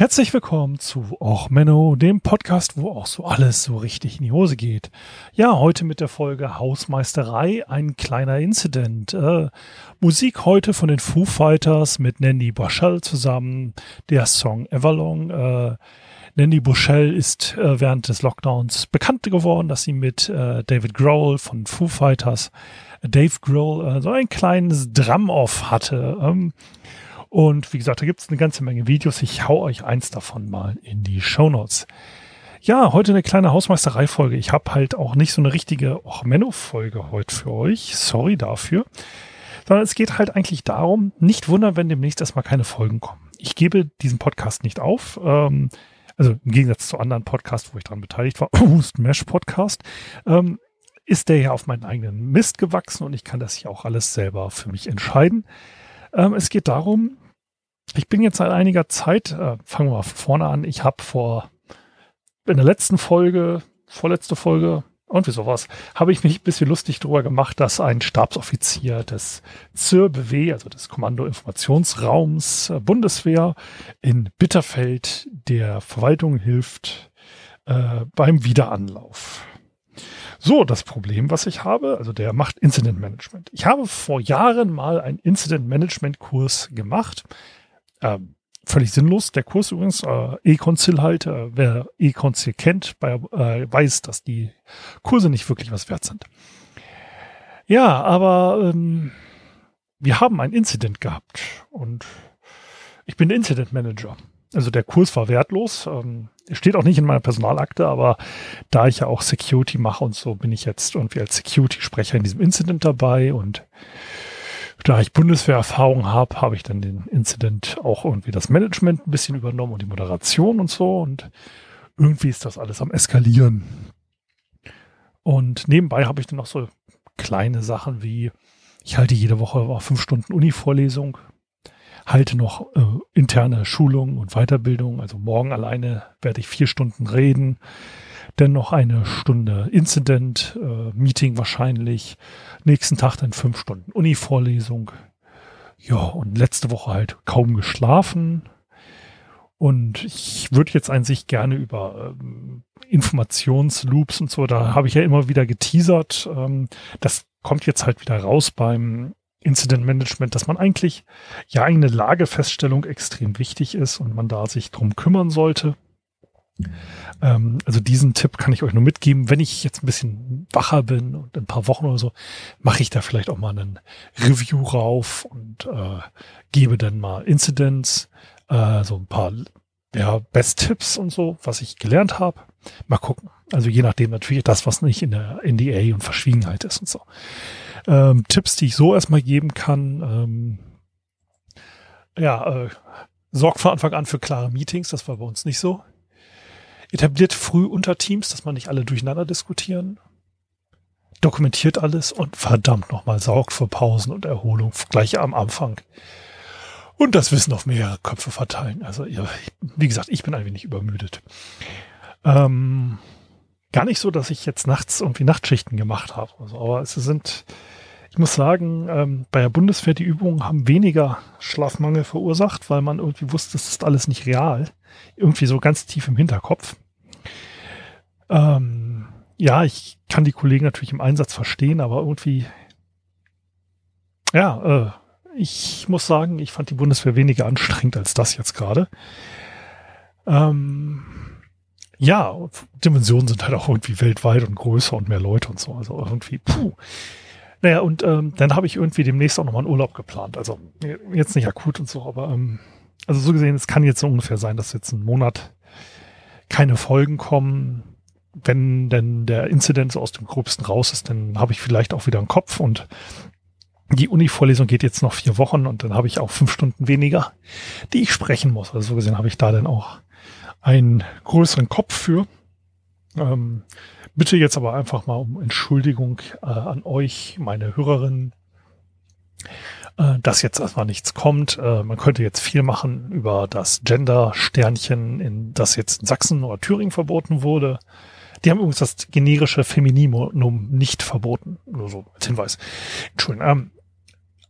Herzlich willkommen zu Och Menno, dem Podcast, wo auch so alles so richtig in die Hose geht. Ja, heute mit der Folge Hausmeisterei, ein kleiner Incident. Äh, Musik heute von den Foo Fighters mit Nandy Bushell zusammen, der Song Everlong. Äh, Nandy Bushell ist äh, während des Lockdowns bekannt geworden, dass sie mit äh, David Grohl von Foo Fighters, Dave Grohl, äh, so ein kleines Drum-Off hatte. Ähm, und wie gesagt, da gibt es eine ganze Menge Videos. Ich hau euch eins davon mal in die Show Notes. Ja, heute eine kleine Hausmeisterei-Folge. Ich habe halt auch nicht so eine richtige Och-Menno-Folge heute für euch. Sorry dafür. Sondern es geht halt eigentlich darum, nicht wundern, wenn demnächst erstmal keine Folgen kommen. Ich gebe diesen Podcast nicht auf. Ähm, also im Gegensatz zu anderen Podcasts, wo ich dran beteiligt war, Smash Podcast, ähm, ist der ja auf meinen eigenen Mist gewachsen und ich kann das hier auch alles selber für mich entscheiden. Ähm, es geht darum, ich bin jetzt seit einiger Zeit, äh, fangen wir mal von vorne an, ich habe vor, in der letzten Folge, vorletzte Folge, irgendwie sowas, habe ich mich ein bisschen lustig darüber gemacht, dass ein Stabsoffizier des ZIRBW, also des Kommando-Informationsraums äh, Bundeswehr in Bitterfeld der Verwaltung hilft äh, beim Wiederanlauf. So, das Problem, was ich habe, also der macht Incident Management. Ich habe vor Jahren mal einen Incident Management Kurs gemacht. Ähm, völlig sinnlos. Der Kurs übrigens, äh, E-Concil halt, äh, wer E-Concil kennt, bei, äh, weiß, dass die Kurse nicht wirklich was wert sind. Ja, aber ähm, wir haben ein Incident gehabt und ich bin Incident Manager. Also der Kurs war wertlos. Ähm, steht auch nicht in meiner Personalakte, aber da ich ja auch Security mache und so, bin ich jetzt irgendwie als Security-Sprecher in diesem Incident dabei und da ich Bundeswehrerfahrung habe, habe ich dann den Incident auch irgendwie das Management ein bisschen übernommen und die Moderation und so und irgendwie ist das alles am eskalieren. Und nebenbei habe ich dann noch so kleine Sachen wie, ich halte jede Woche fünf Stunden Uni-Vorlesung, halte noch äh, interne Schulungen und Weiterbildung. Also morgen alleine werde ich vier Stunden reden, dann noch eine Stunde Incident, äh, Meeting wahrscheinlich, nächsten Tag dann fünf Stunden Uni-Vorlesung. Ja, und letzte Woche halt kaum geschlafen. Und ich würde jetzt an sich gerne über ähm, Informationsloops und so, da habe ich ja immer wieder geteasert. Ähm, das kommt jetzt halt wieder raus beim Incident Management, dass man eigentlich ja eine Lagefeststellung extrem wichtig ist und man da sich drum kümmern sollte. Ähm, also diesen Tipp kann ich euch nur mitgeben. Wenn ich jetzt ein bisschen wacher bin und ein paar Wochen oder so, mache ich da vielleicht auch mal einen Review rauf und äh, gebe dann mal Incidents, äh, so ein paar ja, Best-Tipps und so, was ich gelernt habe. Mal gucken. Also je nachdem natürlich das, was nicht in der NDA und Verschwiegenheit ist und so. Ähm, Tipps, die ich so erstmal geben kann. Ähm, ja, äh, sorgt von Anfang an für klare Meetings, das war bei uns nicht so. Etabliert früh unter Teams, dass man nicht alle durcheinander diskutieren. Dokumentiert alles und verdammt nochmal sorgt für Pausen und Erholung gleich am Anfang. Und das Wissen auf mehrere Köpfe verteilen. Also, wie gesagt, ich bin ein wenig übermüdet. Ähm, gar nicht so, dass ich jetzt nachts irgendwie Nachtschichten gemacht habe. Also, aber es sind, ich muss sagen, ähm, bei der Bundeswehr die Übungen haben weniger Schlafmangel verursacht, weil man irgendwie wusste, es ist alles nicht real. Irgendwie so ganz tief im Hinterkopf. Ähm, ja, ich kann die Kollegen natürlich im Einsatz verstehen, aber irgendwie, ja, äh, ich muss sagen, ich fand die Bundeswehr weniger anstrengend als das jetzt gerade. Ähm, ja, Dimensionen sind halt auch irgendwie weltweit und größer und mehr Leute und so. Also irgendwie, puh. Naja, und ähm, dann habe ich irgendwie demnächst auch nochmal einen Urlaub geplant. Also jetzt nicht akut und so, aber ähm, also so gesehen, es kann jetzt so ungefähr sein, dass jetzt einen Monat keine Folgen kommen. Wenn denn der Incident so aus dem Gröbsten raus ist, dann habe ich vielleicht auch wieder einen Kopf und die Uni-Vorlesung geht jetzt noch vier Wochen und dann habe ich auch fünf Stunden weniger, die ich sprechen muss. Also so gesehen habe ich da dann auch einen größeren Kopf für. Ähm, bitte jetzt aber einfach mal um Entschuldigung äh, an euch, meine Hörerinnen. äh, dass jetzt erstmal nichts kommt. Äh, man könnte jetzt viel machen über das Gender-Sternchen, in, das jetzt in Sachsen oder Thüringen verboten wurde. Die haben übrigens das generische Femininum nicht verboten. Nur so als Hinweis. Entschuldigung. Ähm,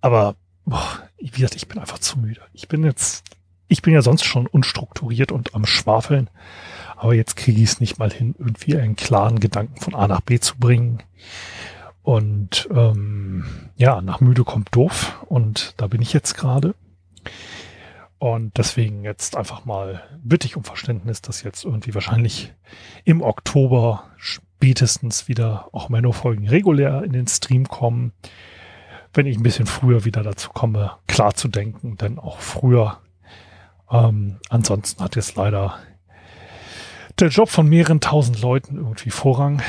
aber boah, wie gesagt, ich bin einfach zu müde. Ich bin jetzt, ich bin ja sonst schon unstrukturiert und am Schwafeln. Aber jetzt kriege ich es nicht mal hin, irgendwie einen klaren Gedanken von A nach B zu bringen. Und ähm, ja, nach müde kommt doof. Und da bin ich jetzt gerade. Und deswegen jetzt einfach mal bitte ich um Verständnis, dass jetzt irgendwie wahrscheinlich im Oktober spätestens wieder auch Menno-Folgen regulär in den Stream kommen. Wenn ich ein bisschen früher wieder dazu komme, klar zu denken, denn auch früher. Ähm, ansonsten hat jetzt leider der Job von mehreren tausend Leuten irgendwie Vorrang.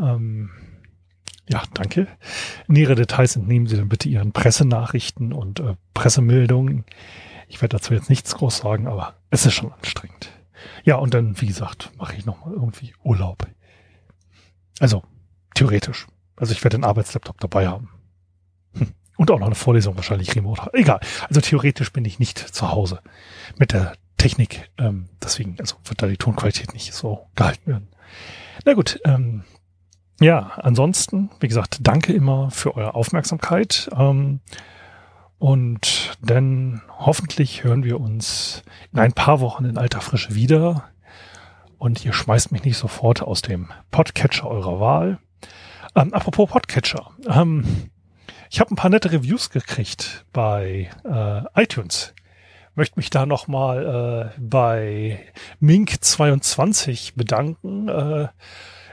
Ähm, ja, danke. Nähere Details entnehmen Sie dann bitte Ihren Pressenachrichten und äh, Pressemeldungen. Ich werde dazu jetzt nichts groß sagen, aber es ist schon anstrengend. Ja, und dann, wie gesagt, mache ich nochmal irgendwie Urlaub. Also, theoretisch. Also ich werde den Arbeitslaptop dabei haben. Und auch noch eine Vorlesung wahrscheinlich remote. Egal. Also theoretisch bin ich nicht zu Hause mit der Technik. Ähm, deswegen, also wird da die Tonqualität nicht so gehalten werden. Na gut, ähm, ja, ansonsten, wie gesagt, danke immer für eure Aufmerksamkeit. Ähm, und dann hoffentlich hören wir uns in ein paar Wochen in alter Frische wieder. Und ihr schmeißt mich nicht sofort aus dem Podcatcher eurer Wahl. Ähm, apropos Podcatcher. Ähm, ich habe ein paar nette Reviews gekriegt bei äh, iTunes. Möchte mich da nochmal äh, bei Mink22 bedanken. Äh,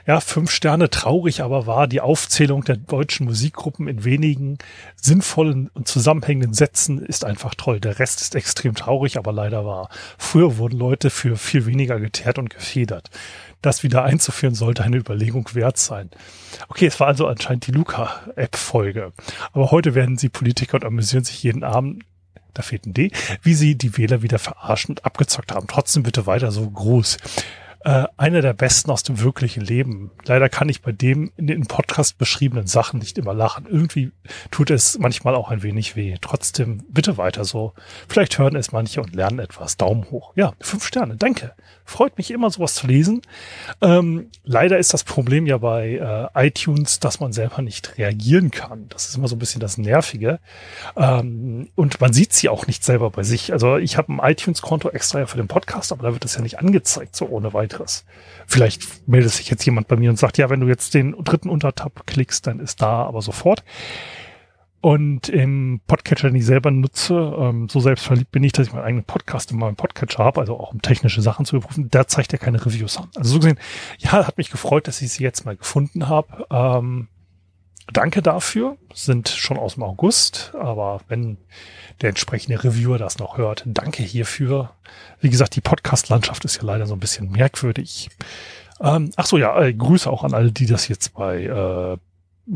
ja, fünf Sterne traurig aber war die Aufzählung der deutschen Musikgruppen in wenigen sinnvollen und zusammenhängenden Sätzen ist einfach toll. Der Rest ist extrem traurig, aber leider wahr. Früher wurden Leute für viel weniger geteert und gefedert. Das wieder einzuführen sollte eine Überlegung wert sein. Okay, es war also anscheinend die Luca-App-Folge. Aber heute werden sie Politiker und amüsieren sich jeden Abend da fehlt ein D, wie sie die Wähler wieder verarschen und abgezockt haben. Trotzdem bitte weiter so groß äh, einer der besten aus dem wirklichen Leben. Leider kann ich bei dem in den Podcast beschriebenen Sachen nicht immer lachen. Irgendwie tut es manchmal auch ein wenig weh. Trotzdem bitte weiter so. Vielleicht hören es manche und lernen etwas. Daumen hoch. Ja, fünf Sterne. Danke. Freut mich immer, sowas zu lesen. Ähm, leider ist das Problem ja bei äh, iTunes, dass man selber nicht reagieren kann. Das ist immer so ein bisschen das Nervige. Ähm, und man sieht sie auch nicht selber bei sich. Also ich habe ein iTunes-Konto extra ja für den Podcast, aber da wird das ja nicht angezeigt, so ohne weiteres. Vielleicht meldet sich jetzt jemand bei mir und sagt, ja, wenn du jetzt den dritten Untertab klickst, dann ist da aber sofort. Und im Podcatcher, den ich selber nutze, ähm, so selbstverliebt bin ich, dass ich meinen eigenen Podcast in meinem Podcatcher habe, also auch um technische Sachen zu überprüfen, da zeigt er keine Reviews an. Also so gesehen, ja, hat mich gefreut, dass ich sie jetzt mal gefunden habe. Ähm, danke dafür, sind schon aus dem August, aber wenn der entsprechende Reviewer das noch hört, danke hierfür. Wie gesagt, die Podcast-Landschaft ist ja leider so ein bisschen merkwürdig. Ähm, ach so, ja, äh, Grüße auch an alle, die das jetzt bei äh,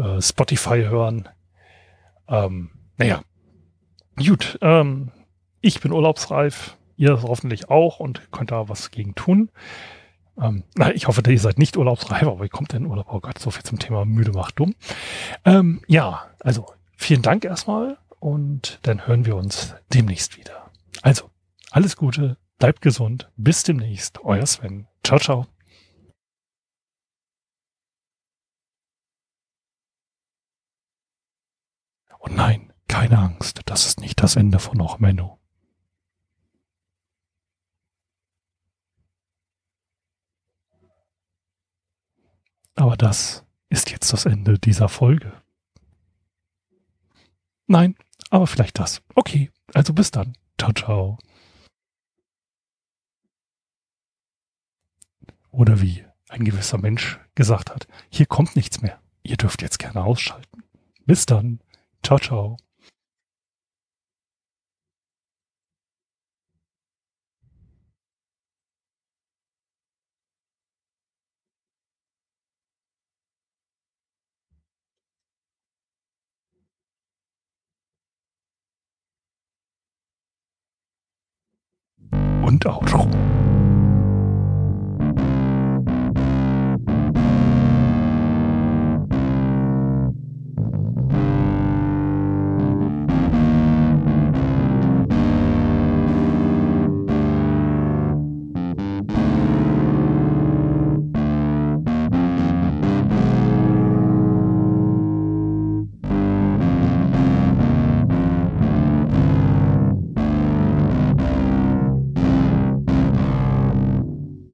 äh, Spotify hören. Ähm, naja, gut. Ähm, ich bin urlaubsreif, ihr hoffentlich auch und könnt da was gegen tun. Ähm, na, ich hoffe, ihr seid nicht urlaubsreif, aber wie kommt denn Urlaub? Oh Gott, so viel zum Thema müde macht dumm. Ähm, ja, also vielen Dank erstmal und dann hören wir uns demnächst wieder. Also, alles Gute, bleibt gesund, bis demnächst, euer Sven. Ciao, ciao. Und nein, keine Angst, das ist nicht das Ende von Och Menno. Aber das ist jetzt das Ende dieser Folge. Nein, aber vielleicht das. Okay, also bis dann. Ciao, ciao. Oder wie ein gewisser Mensch gesagt hat, hier kommt nichts mehr. Ihr dürft jetzt gerne ausschalten. Bis dann. Ciao, ciao. Und Outro.